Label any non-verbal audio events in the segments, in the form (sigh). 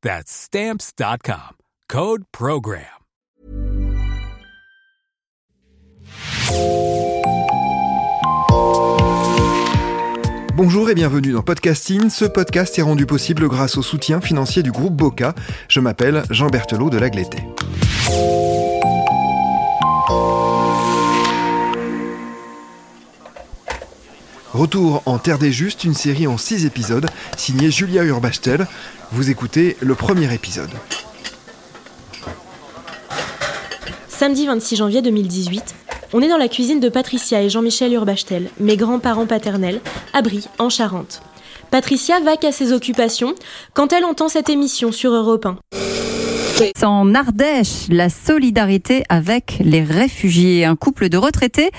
That's Stamps.com. Code Program. Bonjour et bienvenue dans Podcasting. Ce podcast est rendu possible grâce au soutien financier du groupe Boca. Je m'appelle Jean Berthelot de Lagleté. Retour en Terre des Justes, une série en 6 épisodes, signée Julia Urbachtel. Vous écoutez le premier épisode. Samedi 26 janvier 2018, on est dans la cuisine de Patricia et Jean-Michel Urbachtel, mes grands-parents paternels, à Brie, en Charente. Patricia va qu'à ses occupations quand elle entend cette émission sur Europe 1. En Ardèche, la solidarité avec les réfugiés. Un couple de retraités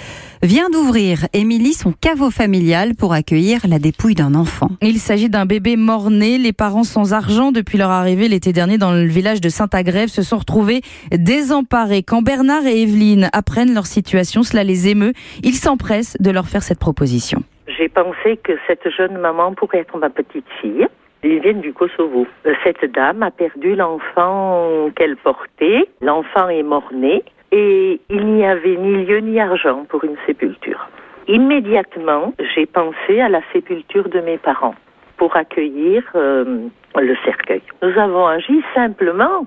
vient d'ouvrir, Émilie, son caveau familial pour accueillir la dépouille d'un enfant. Il s'agit d'un bébé mort-né. Les parents sans argent depuis leur arrivée l'été dernier dans le village de Saint-Agrève se sont retrouvés désemparés. Quand Bernard et Evelyne apprennent leur situation, cela les émeut. Ils s'empressent de leur faire cette proposition. J'ai pensé que cette jeune maman pourrait être ma petite fille. Ils viennent du Kosovo. Cette dame a perdu l'enfant qu'elle portait. L'enfant est mort-né et il n'y avait ni lieu ni argent pour une sépulture. Immédiatement, j'ai pensé à la sépulture de mes parents pour accueillir euh, le cercueil. Nous avons agi simplement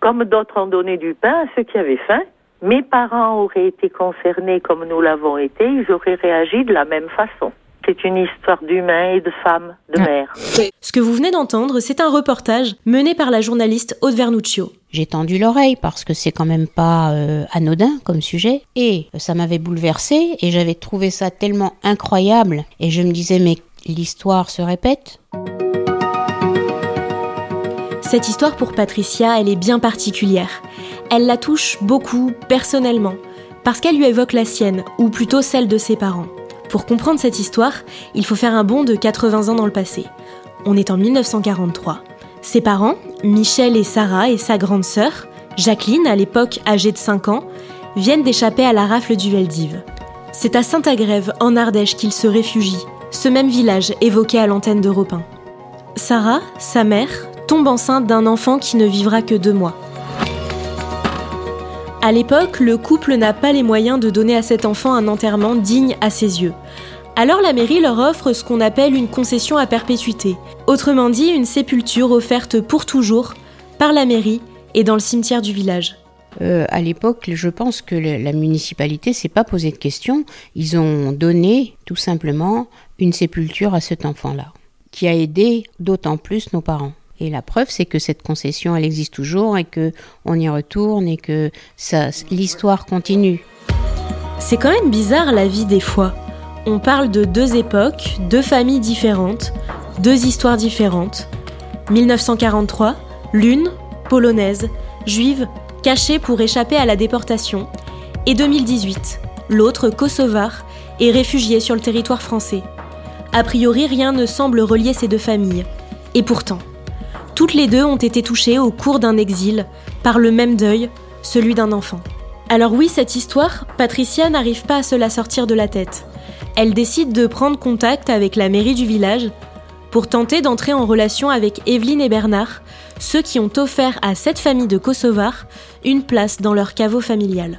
comme d'autres ont donné du pain à ceux qui avaient faim. Mes parents auraient été concernés comme nous l'avons été, ils auraient réagi de la même façon. C'est une histoire d'humains et de femmes, de mères. Ce que vous venez d'entendre, c'est un reportage mené par la journaliste Aude Vernuccio. J'ai tendu l'oreille parce que c'est quand même pas euh, anodin comme sujet et ça m'avait bouleversée et j'avais trouvé ça tellement incroyable et je me disais mais l'histoire se répète. Cette histoire pour Patricia, elle est bien particulière. Elle la touche beaucoup personnellement parce qu'elle lui évoque la sienne ou plutôt celle de ses parents. Pour comprendre cette histoire, il faut faire un bond de 80 ans dans le passé. On est en 1943. Ses parents, Michel et Sarah et sa grande sœur, Jacqueline, à l'époque âgée de 5 ans, viennent d'échapper à la rafle du Veldiv. C'est à Saint-Agrève, en Ardèche, qu'ils se réfugient, ce même village évoqué à l'antenne d'Europe 1. Sarah, sa mère, tombe enceinte d'un enfant qui ne vivra que deux mois. À l'époque, le couple n'a pas les moyens de donner à cet enfant un enterrement digne à ses yeux. Alors la mairie leur offre ce qu'on appelle une concession à perpétuité, autrement dit une sépulture offerte pour toujours par la mairie et dans le cimetière du village. Euh, à l'époque, je pense que la municipalité s'est pas posé de questions. Ils ont donné tout simplement une sépulture à cet enfant-là, qui a aidé d'autant plus nos parents. Et la preuve, c'est que cette concession, elle existe toujours et que on y retourne et que ça, l'histoire continue. C'est quand même bizarre la vie des fois. On parle de deux époques, deux familles différentes, deux histoires différentes. 1943, l'une, polonaise, juive, cachée pour échapper à la déportation. Et 2018, l'autre, kosovar, et réfugiée sur le territoire français. A priori, rien ne semble relier ces deux familles. Et pourtant, toutes les deux ont été touchées au cours d'un exil par le même deuil, celui d'un enfant. Alors oui, cette histoire, Patricia n'arrive pas à se la sortir de la tête. Elle décide de prendre contact avec la mairie du village pour tenter d'entrer en relation avec Evelyne et Bernard, ceux qui ont offert à cette famille de Kosovars une place dans leur caveau familial.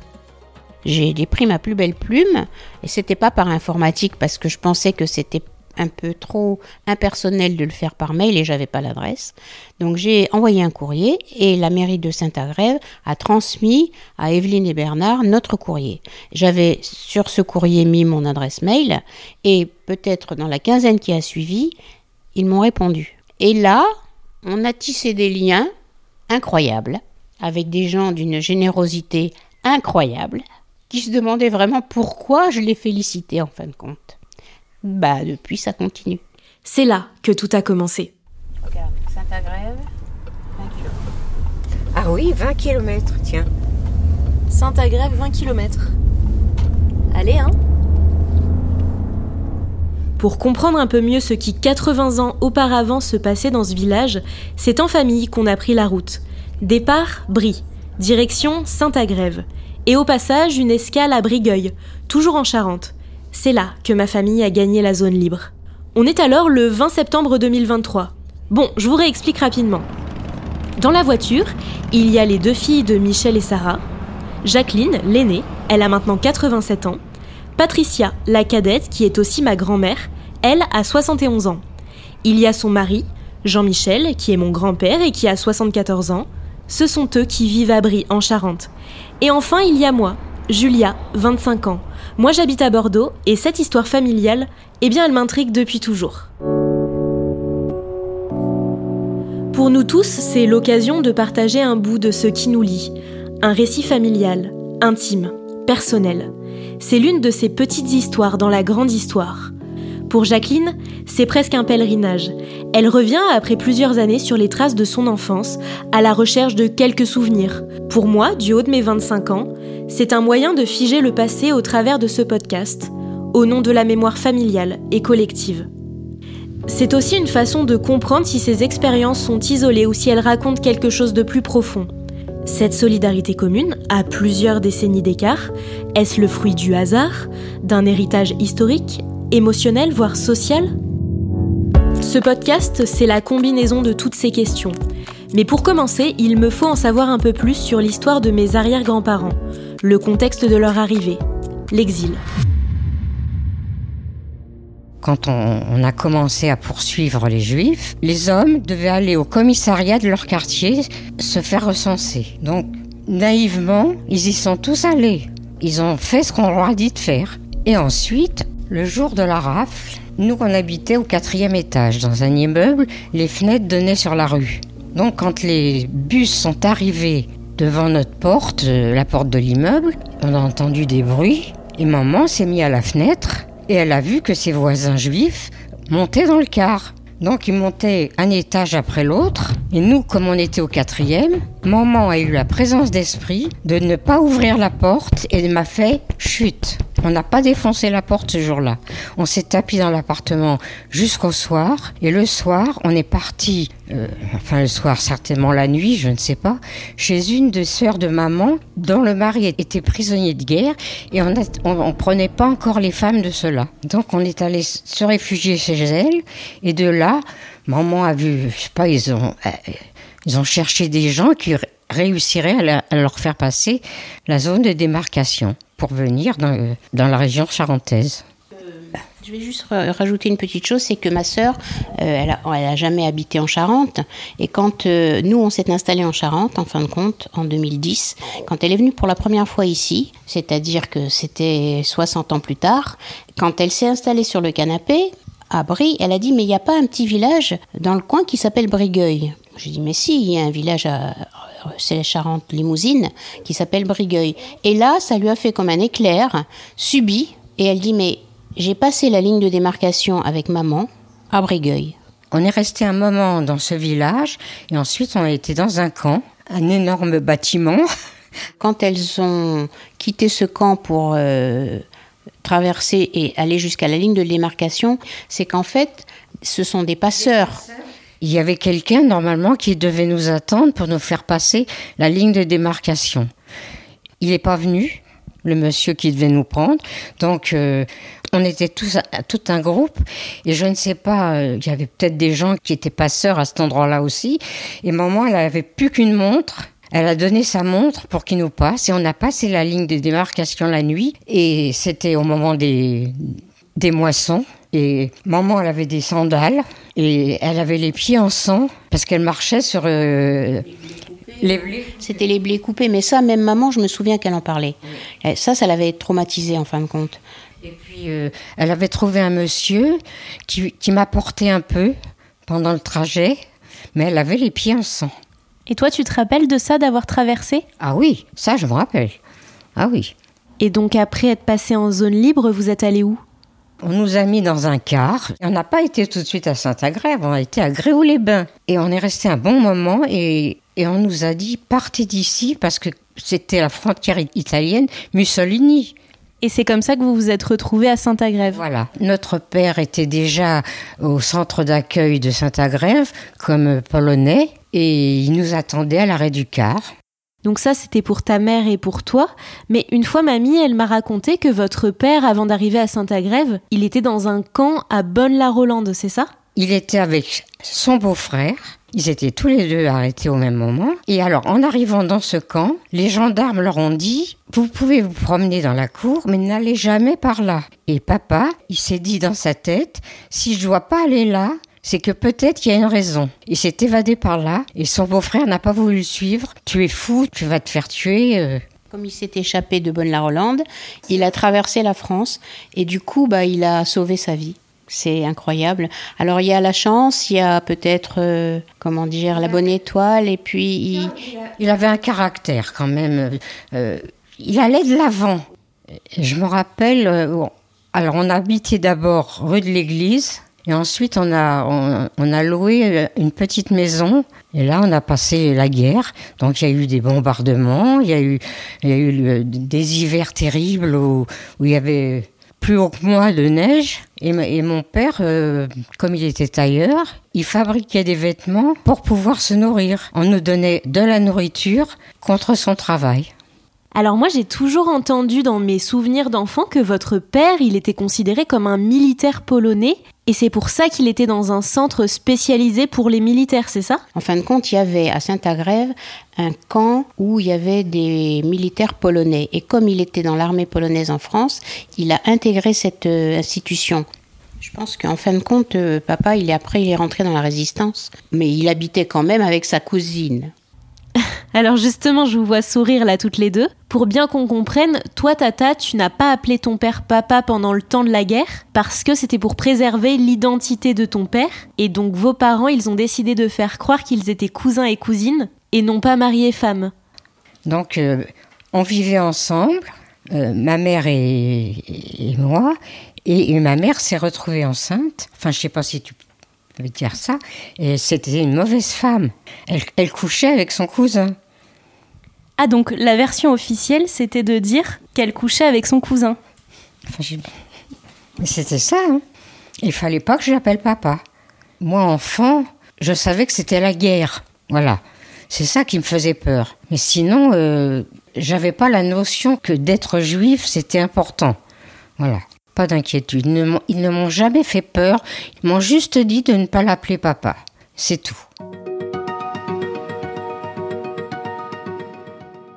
J'ai pris ma plus belle plume et c'était pas par informatique parce que je pensais que c'était un peu trop impersonnel de le faire par mail et j'avais pas l'adresse. Donc j'ai envoyé un courrier et la mairie de Saint-Agrève a transmis à Evelyne et Bernard notre courrier. J'avais sur ce courrier mis mon adresse mail et peut-être dans la quinzaine qui a suivi, ils m'ont répondu. Et là, on a tissé des liens incroyables avec des gens d'une générosité incroyable qui se demandaient vraiment pourquoi je les félicitais en fin de compte. Bah, depuis, ça continue. C'est là que tout a commencé. Regarde, Saint-Agrève, 20 km. Ah oui, 20 km, tiens. Saint-Agrève, 20 km. Allez, hein Pour comprendre un peu mieux ce qui 80 ans auparavant se passait dans ce village, c'est en famille qu'on a pris la route. Départ, Brie. Direction Saint-Agrève. Et au passage, une escale à Brigueuil, toujours en Charente. C'est là que ma famille a gagné la zone libre. On est alors le 20 septembre 2023. Bon, je vous réexplique rapidement. Dans la voiture, il y a les deux filles de Michel et Sarah, Jacqueline, l'aînée, elle a maintenant 87 ans, Patricia, la cadette, qui est aussi ma grand-mère, elle a 71 ans. Il y a son mari, Jean-Michel, qui est mon grand-père et qui a 74 ans. Ce sont eux qui vivent à Brie, en Charente. Et enfin, il y a moi, Julia, 25 ans. Moi, j'habite à Bordeaux et cette histoire familiale, eh bien, elle m'intrigue depuis toujours. Pour nous tous, c'est l'occasion de partager un bout de ce qui nous lie. Un récit familial, intime, personnel. C'est l'une de ces petites histoires dans la grande histoire. Pour Jacqueline, c'est presque un pèlerinage. Elle revient après plusieurs années sur les traces de son enfance, à la recherche de quelques souvenirs. Pour moi, du haut de mes 25 ans, c'est un moyen de figer le passé au travers de ce podcast, au nom de la mémoire familiale et collective. C'est aussi une façon de comprendre si ces expériences sont isolées ou si elles racontent quelque chose de plus profond. Cette solidarité commune, à plusieurs décennies d'écart, est-ce le fruit du hasard, d'un héritage historique, émotionnel, voire social Ce podcast, c'est la combinaison de toutes ces questions. Mais pour commencer, il me faut en savoir un peu plus sur l'histoire de mes arrière-grands-parents, le contexte de leur arrivée, l'exil. Quand on, on a commencé à poursuivre les juifs, les hommes devaient aller au commissariat de leur quartier se faire recenser. Donc, naïvement, ils y sont tous allés. Ils ont fait ce qu'on leur a dit de faire. Et ensuite, le jour de la rafle, nous on habitait au quatrième étage, dans un immeuble, les fenêtres donnaient sur la rue. Donc quand les bus sont arrivés devant notre porte, euh, la porte de l'immeuble, on a entendu des bruits, et maman s'est mise à la fenêtre, et elle a vu que ses voisins juifs montaient dans le car. Donc ils montaient un étage après l'autre, et nous, comme on était au quatrième, maman a eu la présence d'esprit de ne pas ouvrir la porte et m'a fait chute. On n'a pas défoncé la porte ce jour-là. On s'est tapis dans l'appartement jusqu'au soir. Et le soir, on est parti, euh, enfin le soir, certainement la nuit, je ne sais pas, chez une des sœurs de maman dont le mari était prisonnier de guerre. Et on ne prenait pas encore les femmes de cela. Donc on est allé se réfugier chez elle. Et de là, maman a vu, je sais pas, ils ont, euh, ils ont cherché des gens qui réussiraient à, leur faire passer la zone de démarcation pour venir dans, euh, la région charentaise. Je vais juste ra- rajouter une petite chose, c'est que ma sœur, euh, elle, a, elle a jamais habité en Charente. Et quand euh, nous, on s'est installé en Charente, en fin de compte, en 2010, quand elle est venue pour la première fois ici, c'est-à-dire que c'était 60 ans plus tard, quand elle s'est installée sur le canapé, à Brie, elle a dit, mais il n'y a pas un petit village dans le coin qui s'appelle Brigueuil? J'ai dit, mais si, il y a un village à... C'est la Charente-Limousine qui s'appelle Brigueuil. Et là, ça lui a fait comme un éclair, subi. Et elle dit, mais j'ai passé la ligne de démarcation avec maman à Brigueuil. On est resté un moment dans ce village et ensuite on a été dans un camp, un énorme bâtiment. (laughs) Quand elles ont quitté ce camp pour euh, traverser et aller jusqu'à la ligne de démarcation, c'est qu'en fait, ce sont des passeurs. Il y avait quelqu'un normalement qui devait nous attendre pour nous faire passer la ligne de démarcation. Il n'est pas venu, le monsieur qui devait nous prendre. Donc euh, on était tous tout un groupe et je ne sais pas, euh, il y avait peut-être des gens qui étaient passeurs à cet endroit-là aussi. Et maman, elle avait plus qu'une montre. Elle a donné sa montre pour qu'il nous passe et on a passé la ligne de démarcation la nuit et c'était au moment des, des moissons. Et maman, elle avait des sandales et elle avait les pieds en sang parce qu'elle marchait sur euh, les blés. C'était les blés coupés, mais ça, même maman, je me souviens qu'elle en parlait. Et ça, ça l'avait traumatisée en fin de compte. Et puis, euh, elle avait trouvé un monsieur qui, qui m'apportait un peu pendant le trajet, mais elle avait les pieds en sang. Et toi, tu te rappelles de ça, d'avoir traversé? Ah oui, ça, je me rappelle. Ah oui. Et donc après être passé en zone libre, vous êtes allé où? On nous a mis dans un car. On n'a pas été tout de suite à Saint-Agrève, on a été à Gréoux-les-Bains. Et on est resté un bon moment et, et on nous a dit partez d'ici parce que c'était la frontière italienne, Mussolini. Et c'est comme ça que vous vous êtes retrouvé à Saint-Agrève. Voilà. Notre père était déjà au centre d'accueil de Saint-Agrève comme polonais et il nous attendait à l'arrêt du car. Donc ça, c'était pour ta mère et pour toi. Mais une fois, mamie, elle m'a raconté que votre père, avant d'arriver à Saint-Agrève, il était dans un camp à Bonne-la-Rolande, c'est ça? Il était avec son beau-frère. Ils étaient tous les deux arrêtés au même moment. Et alors, en arrivant dans ce camp, les gendarmes leur ont dit Vous pouvez vous promener dans la cour, mais n'allez jamais par là. Et papa, il s'est dit dans sa tête Si je dois pas aller là, c'est que peut-être qu'il y a une raison. Il s'est évadé par là et son beau-frère n'a pas voulu le suivre. Tu es fou, tu vas te faire tuer. euh. Comme il s'est échappé de Bonne-la-Rolande, il a traversé la France et du coup, bah, il a sauvé sa vie. C'est incroyable. Alors il y a la chance, il y a peut-être, euh, comment dire, la bonne étoile et puis il... Il avait un caractère quand même. euh, il allait de l'avant. Je me rappelle, euh, alors on habitait d'abord rue de l'église. Et ensuite, on a, on, a loué euh, une petite maison. Et là, on a passé la guerre. Donc, il y a eu des bombardements. Il y a eu, il y a eu des hivers terribles où, il y avait plus haut que moi de neige. Et, et mon père, euh, comme il était tailleur, il fabriquait des vêtements pour pouvoir se nourrir. On nous donnait de la nourriture contre son travail. Alors moi, j'ai toujours entendu dans mes souvenirs d'enfant que votre père, il était considéré comme un militaire polonais. Et c'est pour ça qu'il était dans un centre spécialisé pour les militaires, c'est ça? En fin de compte, il y avait à Saint-Agrève un camp où il y avait des militaires polonais. Et comme il était dans l'armée polonaise en France, il a intégré cette euh, institution. Je pense qu'en fin de compte, euh, papa, il est après, il est rentré dans la résistance. Mais il habitait quand même avec sa cousine. (laughs) Alors justement, je vous vois sourire là toutes les deux. Pour bien qu'on comprenne, toi Tata, tu n'as pas appelé ton père papa pendant le temps de la guerre parce que c'était pour préserver l'identité de ton père et donc vos parents, ils ont décidé de faire croire qu'ils étaient cousins et cousines et non pas mari et femme. Donc, euh, on vivait ensemble, euh, ma mère et, moi, et, ma mère s'est retrouvée enceinte. Enfin, je sais pas si tu peux dire ça. Et c'était une mauvaise femme. Elle couchait avec son cousin. Ah donc la version officielle, c'était de dire qu'elle couchait avec son cousin. Mais c'était ça. Hein. Il fallait pas que je l'appelle papa. Moi, enfant, je savais que c'était la guerre. Voilà. C'est ça qui me faisait peur. Mais sinon, euh, j'avais pas la notion que d'être juif, c'était important. Voilà. Pas d'inquiétude. Ils ne m'ont jamais fait peur. Ils m'ont juste dit de ne pas l'appeler papa. C'est tout.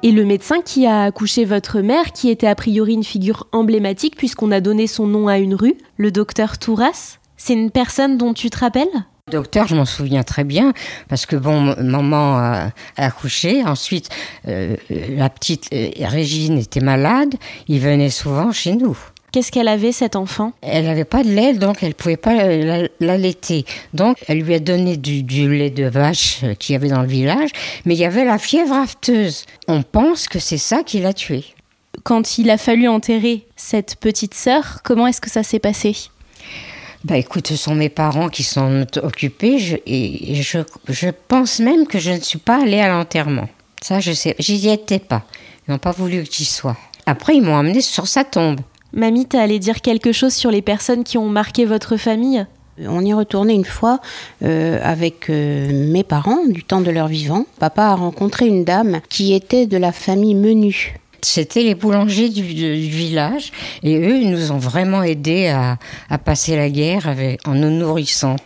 Et le médecin qui a accouché votre mère, qui était a priori une figure emblématique puisqu'on a donné son nom à une rue, le docteur Touras, c'est une personne dont tu te rappelles? Docteur, je m'en souviens très bien parce que bon, maman a, a accouché. Ensuite, euh, la petite euh, Régine était malade. Il venait souvent chez nous. Qu'est-ce qu'elle avait cette enfant? Elle n'avait pas de lait, donc elle pouvait pas la- l'allaiter. Donc, elle lui a donné du, du lait de vache euh, qu'il y avait dans le village, mais il y avait la fièvre afteuse. On pense que c'est ça qui l'a tuée. Quand il a fallu enterrer cette petite sœur, comment est-ce que ça s'est passé? Bah écoute, ce sont mes parents qui s'en sont occupés je- et et je, je pense même que je ne suis pas allée à l'enterrement. Ça, je sais, j'y étais pas. Ils n'ont pas voulu que j'y sois. Après, ils m'ont amené sur sa tombe. Mamie, t'as allé dire quelque chose sur les personnes qui ont marqué votre famille? On y retourné une fois euh, avec euh, mes parents du temps de leur vivant. Papa a rencontré une dame qui était de la famille Menu. C'était les boulangers du, du- du village et eux ils nous ont vraiment aidés à, à passer la guerre avec, en nous nourrissant.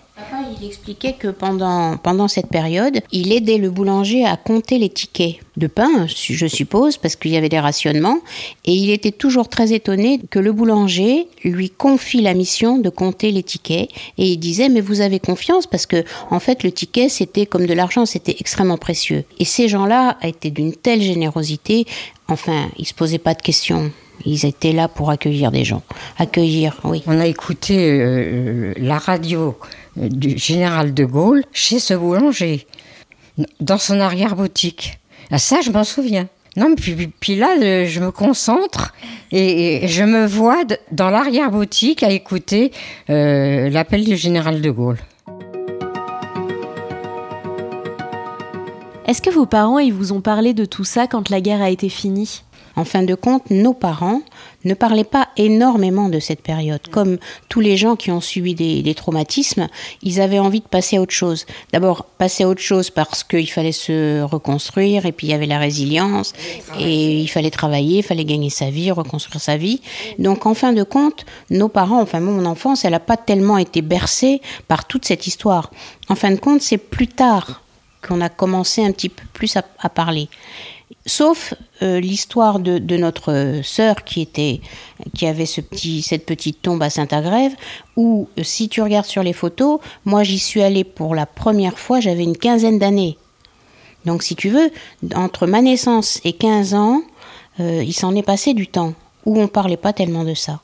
Il expliquait que pendant, pendant cette période, il aidait le boulanger à compter les tickets de pain, je suppose, parce qu'il y avait des rationnements. Et il était toujours très étonné que le boulanger lui confie la mission de compter les tickets. Et il disait, mais vous avez confiance, parce que, en fait, le ticket, c'était comme de l'argent, c'était extrêmement précieux. Et ces gens-là étaient d'une telle générosité, enfin, ils se posaient pas de questions. Ils étaient là pour accueillir des gens. Accueillir, oui. On a écouté euh, la radio euh, du général de Gaulle chez ce boulanger, dans son arrière-boutique. Ah, ça, je m'en souviens. Non, puis, puis là, euh, je me concentre et, et je me vois dans l'arrière-boutique à écouter euh, l'appel du général de Gaulle. Est-ce que vos parents ils vous ont parlé de tout ça quand la guerre a été finie? En fin de compte, nos parents ne parlaient pas énormément de cette période. Comme tous les gens qui ont subi des, traumatismes, ils avaient envie de passer à autre chose. D'abord, passer à autre chose parce qu'il fallait se reconstruire, et puis il y avait la résilience, et il fallait travailler, il fallait gagner sa vie, reconstruire sa vie. Donc, en fin de compte, nos parents, enfin mon enfance, elle n'a pas tellement été bercée par toute cette histoire. En fin de compte, c'est plus tard qu'on a commencé un petit peu plus à parler. Sauf euh, l'histoire de, notre sœur qui était, qui avait ce petit, cette petite tombe à Saint-Agrève, où euh, si tu regardes sur les photos, moi j'y suis allée pour la première fois, j'avais une quinzaine d'années. Donc si tu veux, entre ma naissance et 15 ans, euh, il s'en est passé du temps où on parlait pas tellement de ça.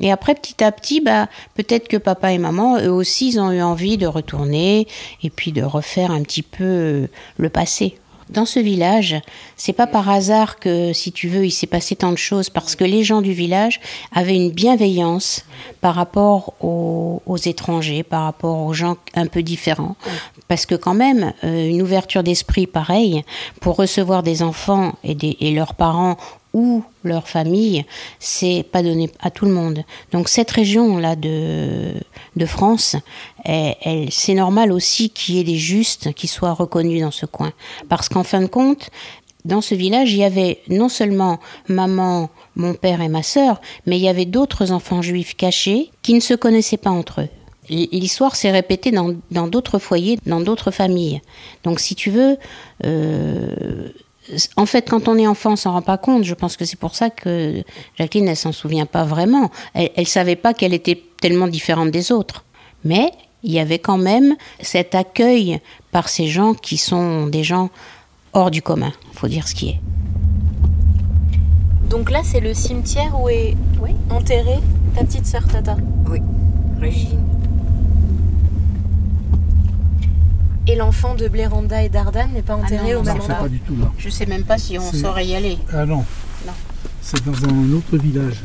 Et après, petit à petit, bah, peut-être que papa et maman, eux aussi, ils ont eu envie de retourner et puis de refaire un petit peu le passé. Dans ce village, c'est pas par hasard que, si tu veux, il s'est passé tant de choses, parce que les gens du village avaient une bienveillance par rapport aux, étrangers, par rapport aux gens un peu différents. Parce que quand même, euh, une ouverture d'esprit pareille, pour recevoir des enfants et leurs parents ou leur famille, c'est pas donné à tout le monde. Donc cette région-là de, de France, elle, c'est normal aussi qu'il y ait des justes qui soient reconnus dans ce coin. Parce qu'en fin de compte, dans ce village, il y avait non seulement maman, mon père et ma sœur, mais il y avait d'autres enfants juifs cachés qui ne se connaissaient pas entre eux. L'histoire s'est répétée dans dans d'autres foyers, dans d'autres familles. Donc si tu veux, euh, en fait, quand on est enfant, on s'en rend pas compte. Je pense que c'est pour ça que Jacqueline, elle s'en souvient pas vraiment. Elle, elle savait pas qu'elle était tellement différente des autres. Mais il y avait quand même cet accueil par ces gens qui sont des gens hors du commun. Faut dire ce qui est. Donc là, c'est le cimetière où est enterrée ta petite sœur Tata. Oui, Régine. Et l'enfant de Bléranda et d'Ardane n'est pas enterré non, au non, même endroit. pas du tout là. Je sais même pas si on saurait y aller. Ah non. Non. C'est dans un autre village.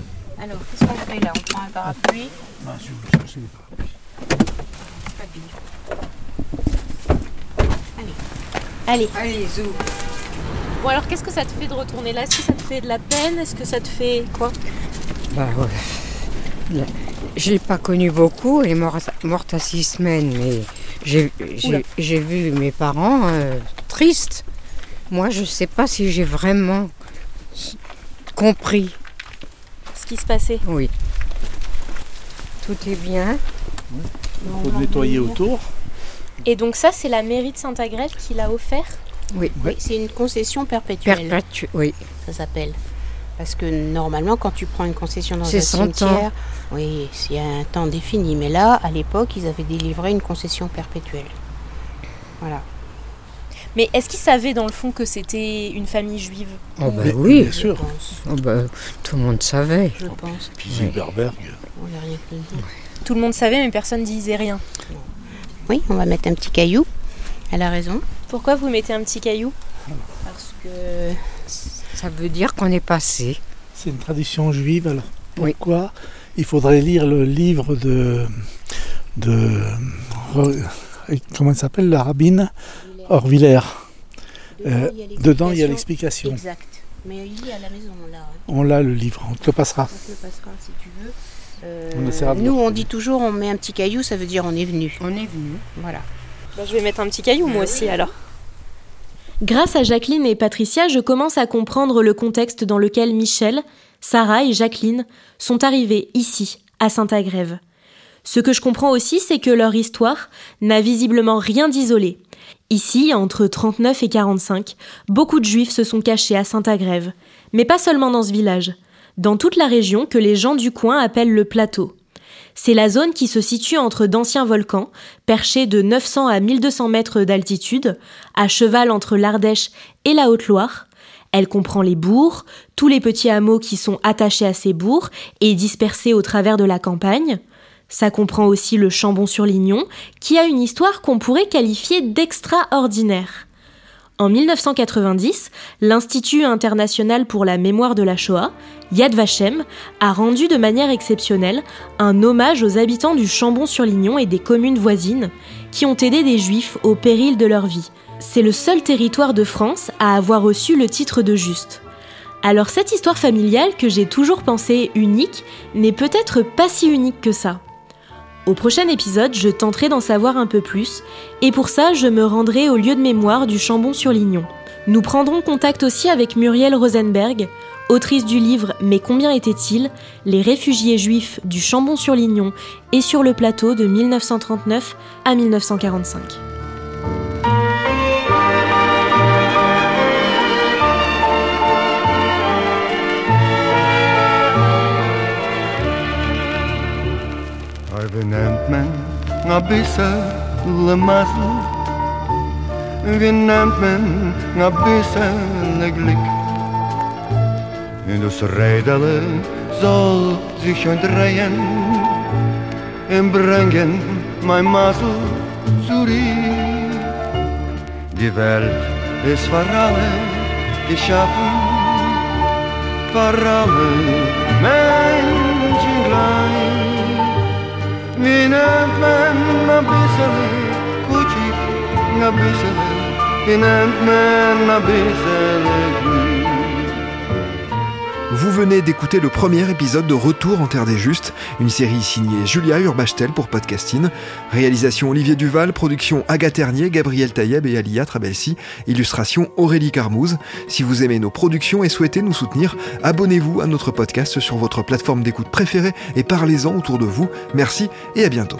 Alors, qu'est-ce qu'on fait là? On prend un parapluie? Ah, si vous cherchez les parapluies. Allez. Allez, zou. Bon alors, qu'est-ce que ça te fait de retourner là? Est-ce que ça te fait de la peine? Est-ce que ça te fait quoi? Bah ouais. Je l'ai pas connue beaucoup, elle est morte, morte à six semaines, mais j'ai vu mes parents euh, tristes. Moi, je sais pas si j'ai vraiment compris. Ce qui se passait. Oui. Tout est bien. Il faut nettoyer autour. Et donc ça, c'est la mairie de Saint-Agrève qui l'a offert? Oui. Oui, c'est une concession perpétuelle. Perpétue. Oui. ça s'appelle. Parce que normalement, quand tu prends une concession dans C'est un 100 cimetière, oui, c'est un temps défini. Mais là, à l'époque, ils avaient délivré une concession perpétuelle. Voilà. Mais est-ce qu'ils savaient dans le fond que c'était une famille juive Oh bah oui. Bien sûr. Oh bah, tout le monde savait. Je pense. Puis. On n'a rien que. Tout le monde savait, mais personne disait rien. Oui, on va mettre un petit caillou. Elle a raison. Pourquoi vous mettez un petit caillou? Parce que Ça veut dire qu'on est passé. C'est une tradition juive. Alors Oui. pourquoi Il faudrait lire le livre de. de comment il s'appelle La rabbine Orviller. Euh, dedans, il y a l'explication. Exact. Mais il est à la maison, là. hein. On l'a le livre, on te le passera. On te le passera si tu veux. Euh, On nous, on dit toujours on met un petit caillou, ça veut dire on est venu. On est venu. Voilà. Bah, Je vais mettre un petit caillou moi aussi alors. Grâce à Jacqueline et Patricia, je commence à comprendre le contexte dans lequel Michel, Sarah et Jacqueline sont arrivés ici, à Saint-Agrève. Ce que je comprends aussi, c'est que leur histoire n'a visiblement rien d'isolé. Ici, entre 39 et 45, beaucoup de juifs se sont cachés à Saint-Agrève. Mais pas seulement dans ce village. Dans toute la région que les gens du coin appellent le plateau. C'est la zone qui se situe entre d'anciens volcans, perchés de 900 à 1200 mètres d'altitude, à cheval entre l'Ardèche et la Haute-Loire. Elle comprend les bourgs, tous les petits hameaux qui sont attachés à ces bourgs et dispersés au travers de la campagne. Ça comprend aussi le Chambon-sur-Lignon, qui a une histoire qu'on pourrait qualifier d'extraordinaire. En 1990, l'Institut international pour la mémoire de la Shoah, Yad Vashem, a rendu de manière exceptionnelle un hommage aux habitants du Chambon-sur-Lignon et des communes voisines qui ont aidé des juifs au péril de leur vie. C'est le seul territoire de France à avoir reçu le titre de juste. Alors cette histoire familiale que j'ai toujours pensée unique n'est peut-être pas si unique que ça. Au prochain épisode, je tenterai d'en savoir un peu plus, et pour ça, je me rendrai au lieu de mémoire du Chambon-sur-Lignon. Nous prendrons contact aussi avec Muriel Rosenberg, autrice du livre Mais combien étaient-ils Les réfugiés juifs du Chambon-sur-Lignon et sur le plateau de 1939 à 1945. Wie nennt man a bisschen Masel? Wie nennt man a bisschen Glück? Und das Rädele soll sich schon drehen und bringen mein Masel zurück. Die Welt ist für alle geschaffen, für alle Vous venez d'écouter le premier épisode de Retour en Terre des Justes, une série signée Julia Urbachtel pour Podcasting. Réalisation Olivier Duval, production Agathe Ternier, Gabriel Taïeb et Alia Trabelsi, illustration Aurélie Carmouze. Si vous aimez nos productions et souhaitez nous soutenir, abonnez-vous à notre podcast sur votre plateforme d'écoute préférée et parlez-en autour de vous. Merci et à bientôt.